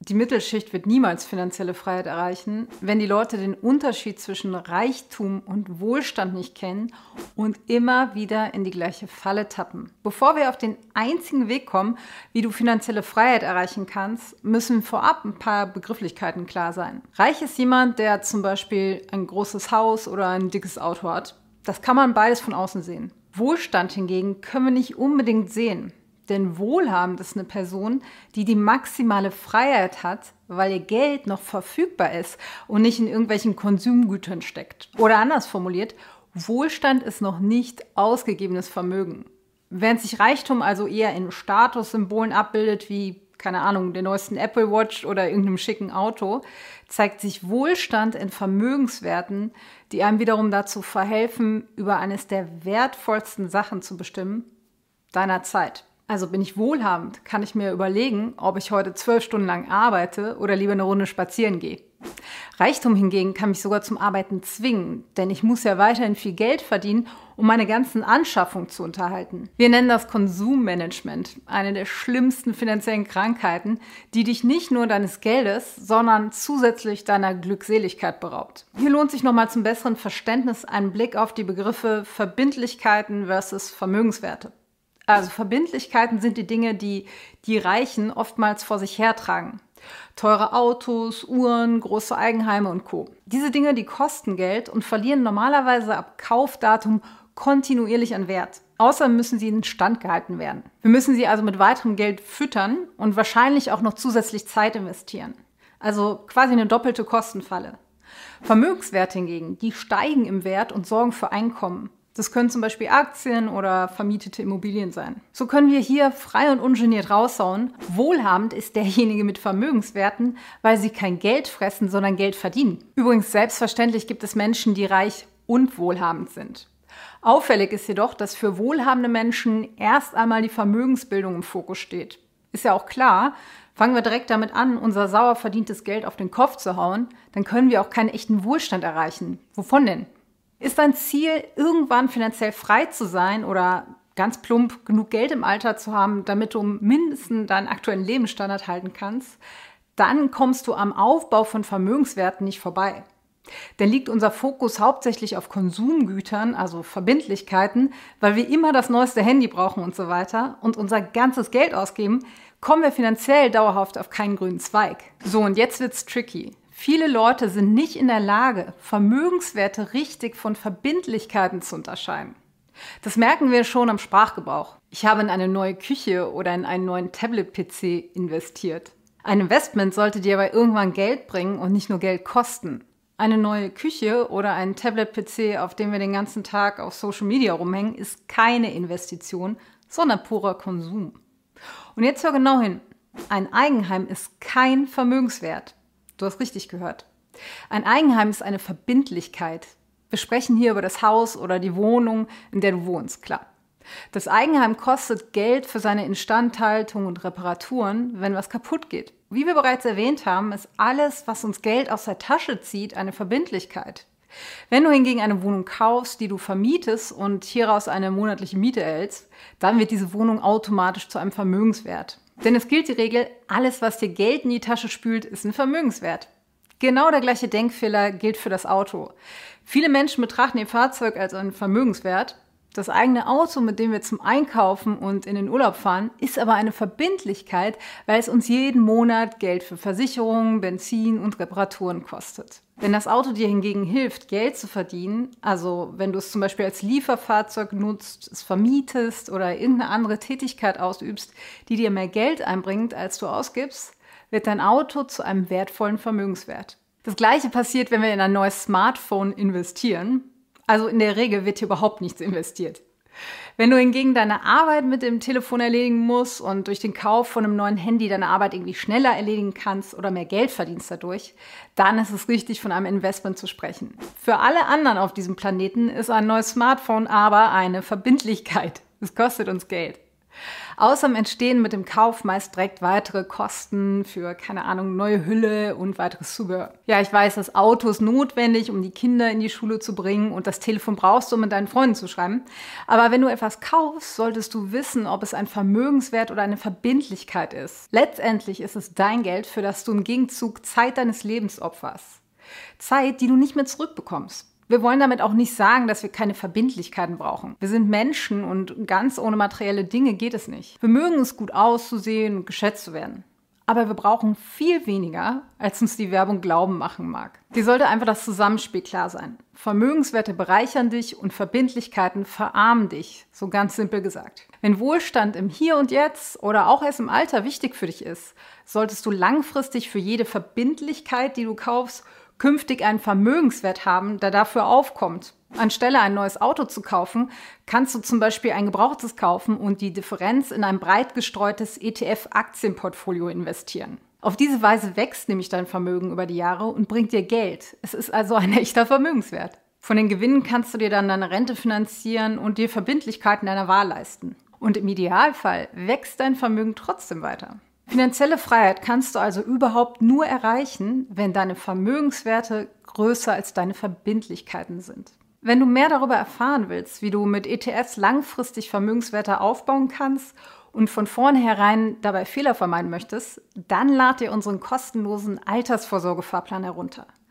die Mittelschicht wird niemals finanzielle Freiheit erreichen, wenn die Leute den Unterschied zwischen Reichtum und Wohlstand nicht kennen und immer wieder in die gleiche Falle tappen. Bevor wir auf den einzigen Weg kommen, wie du finanzielle Freiheit erreichen kannst, müssen vorab ein paar Begrifflichkeiten klar sein. Reich ist jemand, der zum Beispiel ein großes Haus oder ein dickes Auto hat. Das kann man beides von außen sehen. Wohlstand hingegen können wir nicht unbedingt sehen. Denn wohlhabend ist eine Person, die die maximale Freiheit hat, weil ihr Geld noch verfügbar ist und nicht in irgendwelchen Konsumgütern steckt. Oder anders formuliert, Wohlstand ist noch nicht ausgegebenes Vermögen. Während sich Reichtum also eher in Statussymbolen abbildet, wie, keine Ahnung, der neuesten Apple Watch oder irgendeinem schicken Auto, zeigt sich Wohlstand in Vermögenswerten, die einem wiederum dazu verhelfen, über eines der wertvollsten Sachen zu bestimmen, deiner Zeit. Also bin ich wohlhabend, kann ich mir überlegen, ob ich heute zwölf Stunden lang arbeite oder lieber eine Runde spazieren gehe. Reichtum hingegen kann mich sogar zum Arbeiten zwingen, denn ich muss ja weiterhin viel Geld verdienen, um meine ganzen Anschaffungen zu unterhalten. Wir nennen das Konsummanagement, eine der schlimmsten finanziellen Krankheiten, die dich nicht nur deines Geldes, sondern zusätzlich deiner Glückseligkeit beraubt. Hier lohnt sich nochmal zum besseren Verständnis ein Blick auf die Begriffe Verbindlichkeiten versus Vermögenswerte. Also Verbindlichkeiten sind die Dinge, die die Reichen oftmals vor sich hertragen. Teure Autos, Uhren, große Eigenheime und Co. Diese Dinge, die kosten Geld und verlieren normalerweise ab Kaufdatum kontinuierlich an Wert. Außerdem müssen sie in Stand gehalten werden. Wir müssen sie also mit weiterem Geld füttern und wahrscheinlich auch noch zusätzlich Zeit investieren. Also quasi eine doppelte Kostenfalle. Vermögenswerte hingegen, die steigen im Wert und sorgen für Einkommen. Das können zum Beispiel Aktien oder vermietete Immobilien sein. So können wir hier frei und ungeniert raushauen. Wohlhabend ist derjenige mit Vermögenswerten, weil sie kein Geld fressen, sondern Geld verdienen. Übrigens, selbstverständlich gibt es Menschen, die reich und wohlhabend sind. Auffällig ist jedoch, dass für wohlhabende Menschen erst einmal die Vermögensbildung im Fokus steht. Ist ja auch klar, fangen wir direkt damit an, unser sauer verdientes Geld auf den Kopf zu hauen, dann können wir auch keinen echten Wohlstand erreichen. Wovon denn? Ist dein Ziel, irgendwann finanziell frei zu sein oder ganz plump genug Geld im Alter zu haben, damit du mindestens deinen aktuellen Lebensstandard halten kannst, dann kommst du am Aufbau von Vermögenswerten nicht vorbei. Denn liegt unser Fokus hauptsächlich auf Konsumgütern, also Verbindlichkeiten, weil wir immer das neueste Handy brauchen und so weiter und unser ganzes Geld ausgeben, kommen wir finanziell dauerhaft auf keinen grünen Zweig. So, und jetzt wird's tricky. Viele Leute sind nicht in der Lage, Vermögenswerte richtig von Verbindlichkeiten zu unterscheiden. Das merken wir schon am Sprachgebrauch. Ich habe in eine neue Küche oder in einen neuen Tablet-PC investiert. Ein Investment sollte dir aber irgendwann Geld bringen und nicht nur Geld kosten. Eine neue Küche oder ein Tablet-PC, auf dem wir den ganzen Tag auf Social Media rumhängen, ist keine Investition, sondern purer Konsum. Und jetzt hör genau hin. Ein Eigenheim ist kein Vermögenswert. Du hast richtig gehört. Ein Eigenheim ist eine Verbindlichkeit. Wir sprechen hier über das Haus oder die Wohnung, in der du wohnst, klar. Das Eigenheim kostet Geld für seine Instandhaltung und Reparaturen, wenn was kaputt geht. Wie wir bereits erwähnt haben, ist alles, was uns Geld aus der Tasche zieht, eine Verbindlichkeit. Wenn du hingegen eine Wohnung kaufst, die du vermietest und hieraus eine monatliche Miete erhältst, dann wird diese Wohnung automatisch zu einem Vermögenswert. Denn es gilt die Regel, alles, was dir Geld in die Tasche spült, ist ein Vermögenswert. Genau der gleiche Denkfehler gilt für das Auto. Viele Menschen betrachten ihr Fahrzeug als einen Vermögenswert. Das eigene Auto, mit dem wir zum Einkaufen und in den Urlaub fahren, ist aber eine Verbindlichkeit, weil es uns jeden Monat Geld für Versicherungen, Benzin und Reparaturen kostet. Wenn das Auto dir hingegen hilft, Geld zu verdienen, also wenn du es zum Beispiel als Lieferfahrzeug nutzt, es vermietest oder irgendeine andere Tätigkeit ausübst, die dir mehr Geld einbringt, als du ausgibst, wird dein Auto zu einem wertvollen Vermögenswert. Das gleiche passiert, wenn wir in ein neues Smartphone investieren. Also in der Regel wird hier überhaupt nichts investiert. Wenn du hingegen deine Arbeit mit dem Telefon erledigen musst und durch den Kauf von einem neuen Handy deine Arbeit irgendwie schneller erledigen kannst oder mehr Geld verdienst dadurch, dann ist es richtig, von einem Investment zu sprechen. Für alle anderen auf diesem Planeten ist ein neues Smartphone aber eine Verbindlichkeit. Es kostet uns Geld. Außerdem entstehen mit dem Kauf meist direkt weitere Kosten für, keine Ahnung, neue Hülle und weiteres Zubehör. Ja, ich weiß, das Auto ist notwendig, um die Kinder in die Schule zu bringen und das Telefon brauchst du, um mit deinen Freunden zu schreiben. Aber wenn du etwas kaufst, solltest du wissen, ob es ein Vermögenswert oder eine Verbindlichkeit ist. Letztendlich ist es dein Geld, für das du im Gegenzug Zeit deines Lebens opferst. Zeit, die du nicht mehr zurückbekommst. Wir wollen damit auch nicht sagen, dass wir keine Verbindlichkeiten brauchen. Wir sind Menschen und ganz ohne materielle Dinge geht es nicht. Wir mögen es gut auszusehen und geschätzt zu werden. Aber wir brauchen viel weniger, als uns die Werbung glauben machen mag. Dir sollte einfach das Zusammenspiel klar sein. Vermögenswerte bereichern dich und Verbindlichkeiten verarmen dich, so ganz simpel gesagt. Wenn Wohlstand im Hier und Jetzt oder auch erst im Alter wichtig für dich ist, solltest du langfristig für jede Verbindlichkeit, die du kaufst, künftig einen Vermögenswert haben, der dafür aufkommt. Anstelle ein neues Auto zu kaufen, kannst du zum Beispiel ein gebrauchtes kaufen und die Differenz in ein breit gestreutes ETF-Aktienportfolio investieren. Auf diese Weise wächst nämlich dein Vermögen über die Jahre und bringt dir Geld. Es ist also ein echter Vermögenswert. Von den Gewinnen kannst du dir dann deine Rente finanzieren und dir Verbindlichkeiten deiner Wahl leisten. Und im Idealfall wächst dein Vermögen trotzdem weiter. Finanzielle Freiheit kannst du also überhaupt nur erreichen, wenn deine Vermögenswerte größer als deine Verbindlichkeiten sind. Wenn du mehr darüber erfahren willst, wie du mit ETFs langfristig Vermögenswerte aufbauen kannst und von vornherein dabei Fehler vermeiden möchtest, dann lad dir unseren kostenlosen Altersvorsorgefahrplan herunter.